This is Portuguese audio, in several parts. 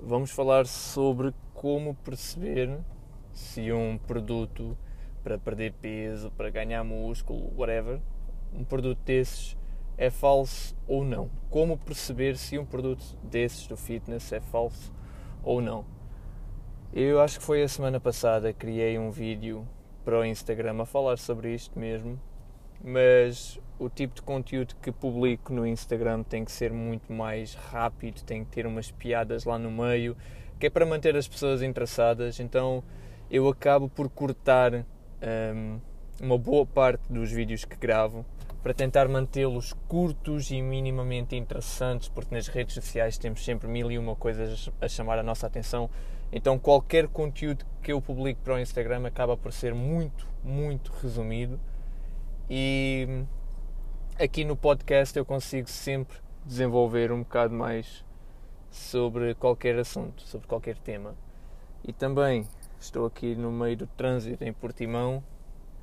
vamos falar sobre como perceber se um produto para perder peso, para ganhar músculo, whatever, um produto desses é falso ou não. Como perceber se um produto desses do fitness é falso ou não. Eu acho que foi a semana passada criei um vídeo para o Instagram a falar sobre isto mesmo, mas o tipo de conteúdo que publico no Instagram tem que ser muito mais rápido, tem que ter umas piadas lá no meio, que é para manter as pessoas interessadas. Então eu acabo por cortar um, uma boa parte dos vídeos que gravo para tentar mantê-los curtos e minimamente interessantes, porque nas redes sociais temos sempre mil e uma coisas a chamar a nossa atenção. Então qualquer conteúdo que eu publico para o Instagram acaba por ser muito, muito resumido. E aqui no podcast eu consigo sempre desenvolver um bocado mais sobre qualquer assunto, sobre qualquer tema. E também estou aqui no meio do trânsito em Portimão,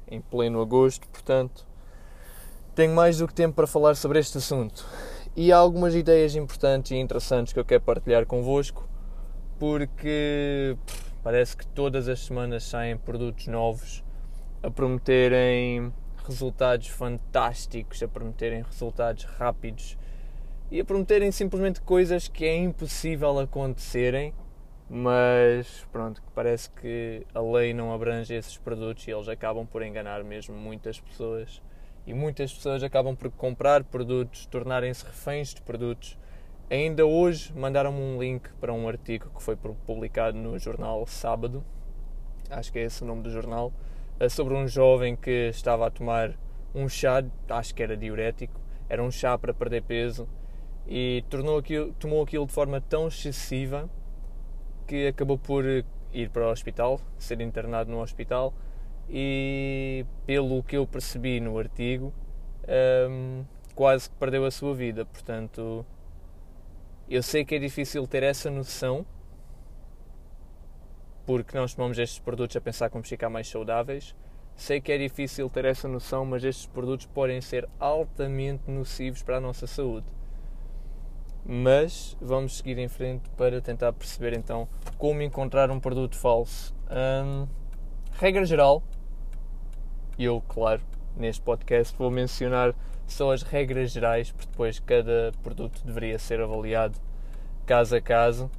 em pleno agosto, portanto tenho mais do que tempo para falar sobre este assunto. E há algumas ideias importantes e interessantes que eu quero partilhar convosco, porque parece que todas as semanas saem produtos novos a prometerem resultados fantásticos, a prometerem resultados rápidos e a prometerem simplesmente coisas que é impossível acontecerem, mas pronto, parece que a lei não abrange esses produtos e eles acabam por enganar mesmo muitas pessoas. E muitas pessoas acabam por comprar produtos, tornarem-se reféns de produtos. Ainda hoje mandaram-me um link para um artigo que foi publicado no jornal Sábado, acho que é esse o nome do jornal, sobre um jovem que estava a tomar um chá, acho que era diurético, era um chá para perder peso e tornou aquilo, tomou aquilo de forma tão excessiva que acabou por ir para o hospital, ser internado no hospital e pelo que eu percebi no artigo um, quase que perdeu a sua vida. Portanto, eu sei que é difícil ter essa noção porque nós tomamos estes produtos a pensar como ficar mais saudáveis. Sei que é difícil ter essa noção, mas estes produtos podem ser altamente nocivos para a nossa saúde. Mas vamos seguir em frente para tentar perceber então como encontrar um produto falso. Hum, regra geral, eu, claro, neste podcast vou mencionar só as regras gerais, porque depois cada produto deveria ser avaliado caso a caso.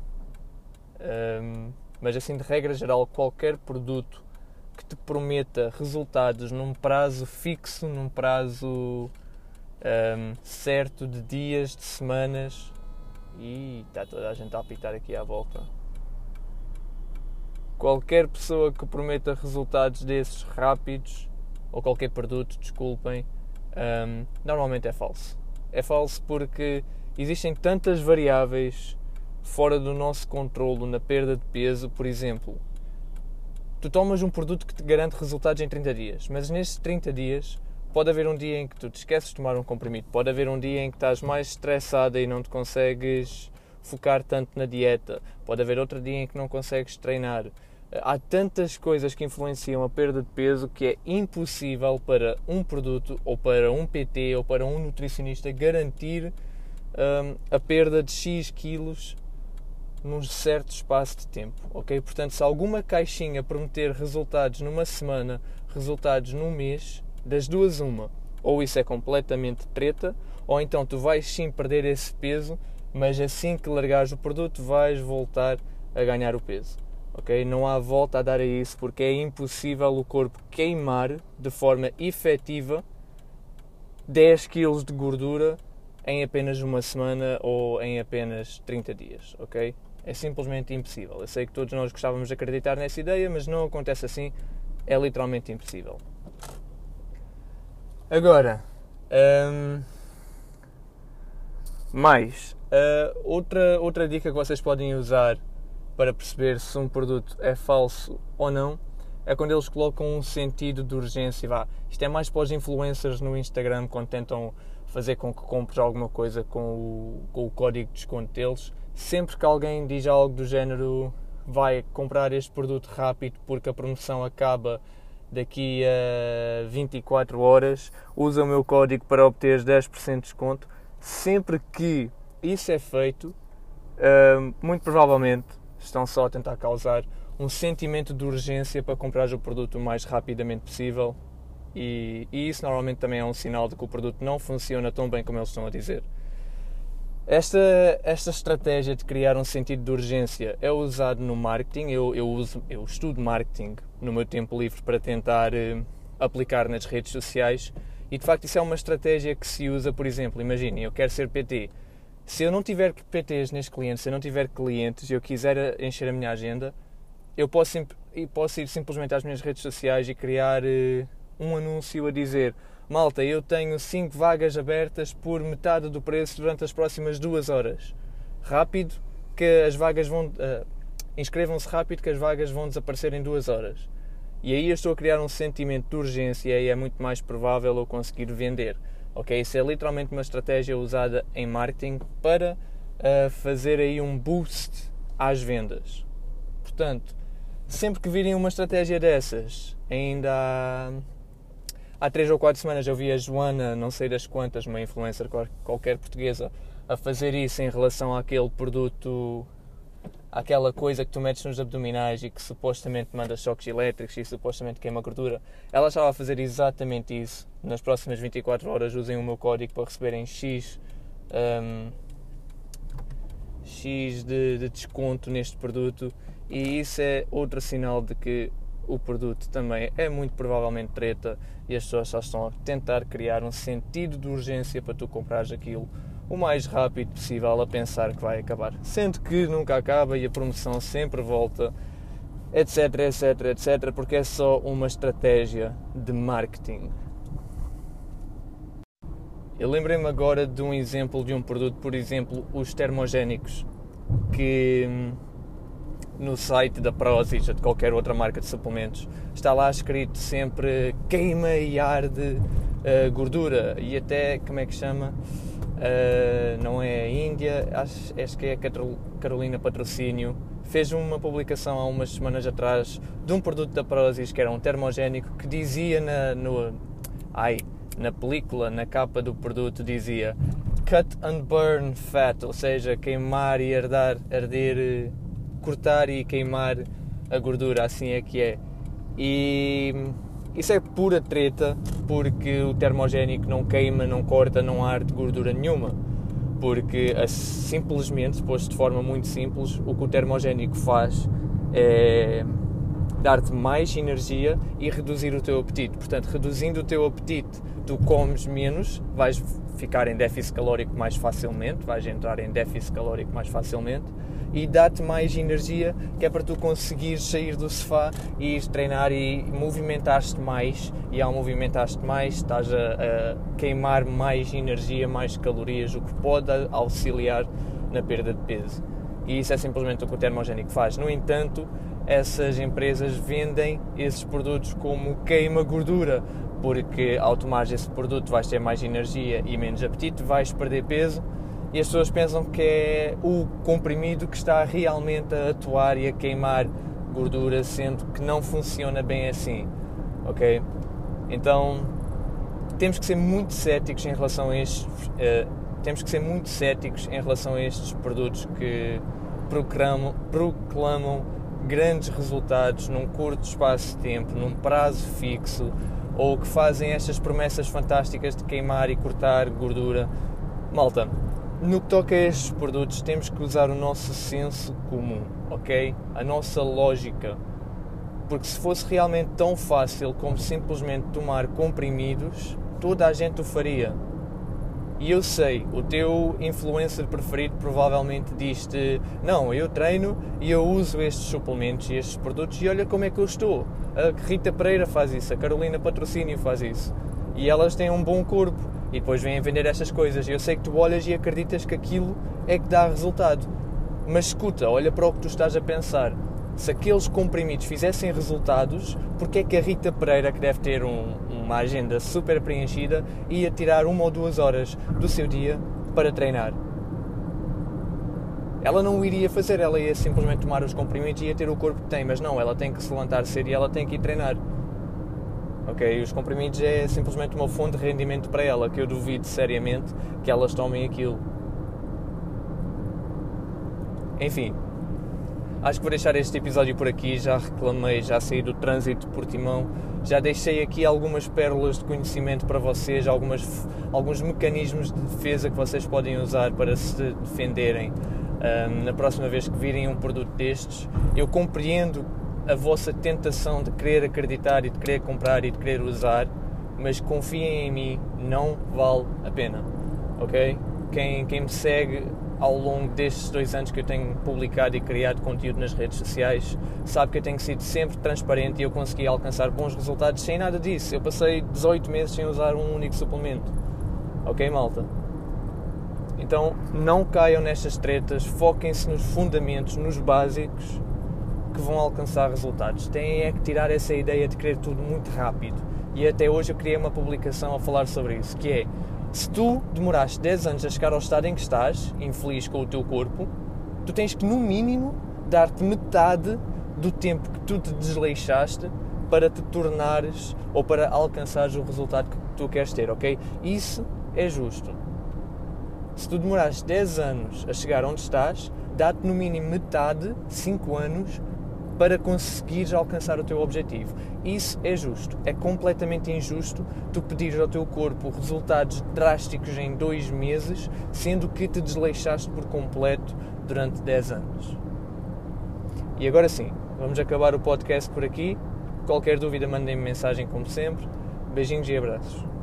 Um, mas assim, de regra geral, qualquer produto que te prometa resultados num prazo fixo, num prazo um, certo de dias, de semanas. E está toda a gente a apitar aqui à volta. Qualquer pessoa que prometa resultados desses rápidos ou qualquer produto, desculpem, um, normalmente é falso. É falso porque existem tantas variáveis fora do nosso controlo na perda de peso, por exemplo. Tu tomas um produto que te garante resultados em 30 dias, mas nesses 30 dias pode haver um dia em que tu te esqueces de tomar um comprimido, pode haver um dia em que estás mais estressada e não te consegues focar tanto na dieta, pode haver outro dia em que não consegues treinar, há tantas coisas que influenciam a perda de peso que é impossível para um produto ou para um PT ou para um nutricionista garantir um, a perda de X quilos num certo espaço de tempo, ok? Portanto, se alguma caixinha prometer resultados numa semana, resultados num mês, das duas uma, ou isso é completamente treta, ou então tu vais sim perder esse peso, mas assim que largares o produto vais voltar a ganhar o peso ok? Não há volta a dar a isso porque é impossível o corpo queimar de forma efetiva 10 kg de gordura em apenas uma semana ou em apenas 30 dias, ok? É simplesmente impossível. Eu sei que todos nós gostávamos de acreditar nessa ideia, mas não acontece assim. É literalmente impossível. Agora, hum, mais uh, outra, outra dica que vocês podem usar para perceber se um produto é falso ou não é quando eles colocam um sentido de urgência. Vá. Isto é mais para os influencers no Instagram quando tentam fazer com que compres alguma coisa com o, com o código de desconto deles. Sempre que alguém diz algo do género vai comprar este produto rápido porque a promoção acaba daqui a 24 horas, usa o meu código para obter 10% de desconto. Sempre que isso é feito, uh, muito provavelmente estão só a tentar causar um sentimento de urgência para comprar o produto o mais rapidamente possível e, e, isso normalmente também é um sinal de que o produto não funciona tão bem como eles estão a dizer. Esta, esta estratégia de criar um sentido de urgência é usado no marketing. Eu, eu, uso, eu estudo marketing no meu tempo livre para tentar uh, aplicar nas redes sociais e de facto isso é uma estratégia que se usa, por exemplo, imaginem, eu quero ser PT. Se eu não tiver PTs neste cliente, se eu não tiver clientes e eu quiser encher a minha agenda, eu posso, posso ir simplesmente às minhas redes sociais e criar uh, um anúncio a dizer Malta, eu tenho 5 vagas abertas por metade do preço durante as próximas duas horas. Rápido, que as vagas vão. Uh, Inscrevam-se rápido, que as vagas vão desaparecer em duas horas. E aí eu estou a criar um sentimento de urgência e é muito mais provável eu conseguir vender. Ok? Isso é literalmente uma estratégia usada em marketing para uh, fazer aí um boost às vendas. Portanto, sempre que virem uma estratégia dessas, ainda há há três ou quatro semanas eu vi a Joana, não sei das quantas, uma influencer qualquer portuguesa, a fazer isso em relação àquele produto, àquela coisa que tu metes nos abdominais e que supostamente manda choques elétricos e supostamente queima gordura. Ela estava a fazer exatamente isso. Nas próximas 24 horas usem o meu código para receberem X. Um, X de, de desconto neste produto e isso é outro sinal de que o produto também é muito provavelmente treta e as pessoas só estão a tentar criar um sentido de urgência para tu comprares aquilo o mais rápido possível a pensar que vai acabar. Sendo que nunca acaba e a promoção sempre volta, etc, etc, etc, porque é só uma estratégia de marketing. Eu lembrei-me agora de um exemplo de um produto, por exemplo, os termogénicos, que hum, no site da Prozis ou de qualquer outra marca de suplementos, está lá escrito sempre queima e arde uh, gordura e até, como é que chama? Uh, não é a Índia, acho, acho que é a Carolina Patrocínio, fez uma publicação há umas semanas atrás de um produto da Prozis que era um termogénico que dizia na, no, ai, na película, na capa do produto, dizia cut and burn fat, ou seja, queimar e arder, arder cortar e queimar a gordura, assim é que é. E isso é pura treta, porque o termogénico não queima, não corta, não arde gordura nenhuma. Porque simplesmente, posto de forma muito simples, o que o termogénico faz é dar-te mais energia e reduzir o teu apetite. Portanto, reduzindo o teu apetite, tu comes menos, vais ficar em déficit calórico mais facilmente, vais entrar em déficit calórico mais facilmente e dá-te mais energia que é para tu conseguires sair do sofá e ir treinar e movimentar-te mais e ao movimentar-te mais estás a, a, queimar mais energia, mais calorias, o que pode auxiliar na perda de peso. E isso é simplesmente o que o termogénico faz. No entanto, essas empresas vendem esses produtos como queima gordura, porque ao tomar esse produto vais ter mais energia e menos apetite, vais perder peso e as pessoas pensam que é o comprimido que está realmente a atuar e a queimar gordura, sendo que não funciona bem assim, ok? Então temos que ser muito céticos em relação a estes, uh, temos que ser muito céticos em relação a estes produtos que proclamam, proclamam grandes resultados num curto espaço de tempo, num prazo fixo, ou que fazem estas promessas fantásticas de queimar e cortar gordura. Malta, no que toca a estes produtos, temos que usar o nosso senso comum, ok? A nossa lógica. Porque se fosse realmente tão fácil como simplesmente tomar comprimidos, toda a gente o faria. E eu sei, o teu influencer preferido provavelmente diz-te: Não, eu treino e eu uso estes suplementos e estes produtos e olha como é que eu estou. A Rita Pereira faz isso, a Carolina Patrocínio faz isso. E elas têm um bom corpo e depois vêm vender estas coisas. Eu sei que tu olhas e acreditas que aquilo é que dá resultado. Mas escuta, olha para o que tu estás a pensar. Se aqueles comprimidos fizessem resultados, porque é que a Rita Pereira, que deve ter um, uma agenda super preenchida, ia tirar uma ou duas horas do seu dia para treinar? Ela não o iria fazer, ela ia simplesmente tomar os comprimidos e ia ter o corpo que tem, mas não, ela tem que se levantar cedo e ela tem que ir treinar ok? Os comprimidos é simplesmente uma fonte de rendimento para ela, que eu duvido seriamente que elas tomem aquilo. Enfim, acho que vou deixar este episódio por aqui. Já reclamei, já saí do trânsito por Timão, já deixei aqui algumas pérolas de conhecimento para vocês, algumas, alguns mecanismos de defesa que vocês podem usar para se defenderem um, na próxima vez que virem um produto destes. Eu compreendo a vossa tentação de querer acreditar e de querer comprar e de querer usar, mas confiem em mim, não vale a pena, ok? Quem, quem me segue ao longo destes dois anos que eu tenho publicado e criado conteúdo nas redes sociais sabe que eu tenho sido sempre transparente e eu consegui alcançar bons resultados sem nada disso. Eu passei 18 meses sem usar um único suplemento, ok, malta? Então não caiam nestas tretas, foquem-se nos fundamentos, nos básicos que vão alcançar resultados. Têm é que tirar essa ideia de querer tudo muito rápido. E até hoje eu criei uma publicação a falar sobre isso, que é se tu demoraste 10 anos a chegar ao estado em que estás, infeliz com o teu corpo, tu tens que no mínimo dar-te metade do tempo que tu te desleixaste para te tornares ou para alcançares o resultado que tu queres ter, ok? Isso é justo. Se tu demoraste 10 anos a chegar onde estás, dá-te no mínimo metade, 5 anos, para conseguires alcançar o teu objetivo. Isso é justo. É completamente injusto tu pedires ao teu corpo resultados drásticos em dois meses, sendo que te desleixaste por completo durante 10 anos. E agora sim, vamos acabar o podcast por aqui. Qualquer dúvida, mandem-me mensagem como sempre. Beijinhos e abraços.